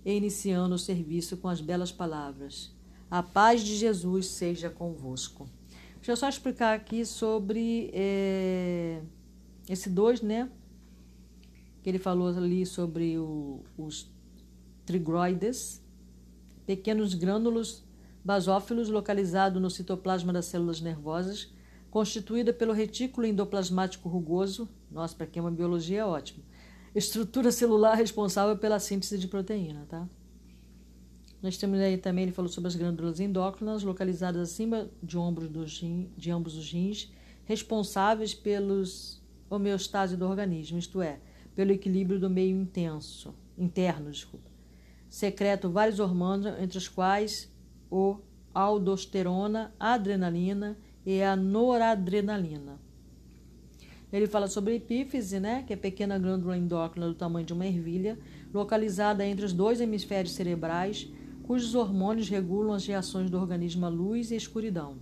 e iniciando o serviço com as belas palavras: A paz de Jesus seja convosco. Deixa eu só explicar aqui sobre é, esse dois, né? que ele falou ali sobre o, os trigroides, pequenos grânulos basófilos localizados no citoplasma das células nervosas, constituída pelo retículo endoplasmático rugoso, nossa, para quem é uma biologia é ótimo, estrutura celular responsável pela síntese de proteína, tá? Nós temos aí também, ele falou sobre as glândulas endócrinas, localizadas acima de, ombros de ambos os rins, responsáveis pelos homeostase do organismo, isto é, pelo equilíbrio do meio intenso, interno, desculpa. Secretam vários hormônios, entre os quais o aldosterona, a adrenalina e a noradrenalina. Ele fala sobre a epífise, né, que é a pequena glândula endócrina do tamanho de uma ervilha, localizada entre os dois hemisférios cerebrais, cujos hormônios regulam as reações do organismo à luz e à escuridão,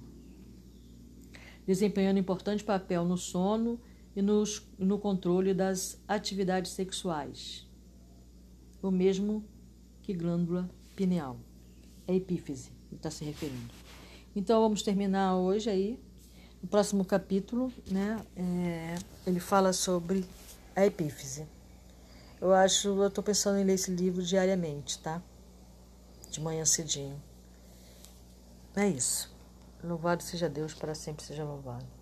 desempenhando importante papel no sono e nos, no controle das atividades sexuais. O mesmo que glândula pineal. É epífise, está se referindo. Então vamos terminar hoje aí. No próximo capítulo, né, é, ele fala sobre a epífise. Eu acho, eu estou pensando em ler esse livro diariamente, tá? De manhã cedinho. É isso. Louvado seja Deus, para sempre seja louvado.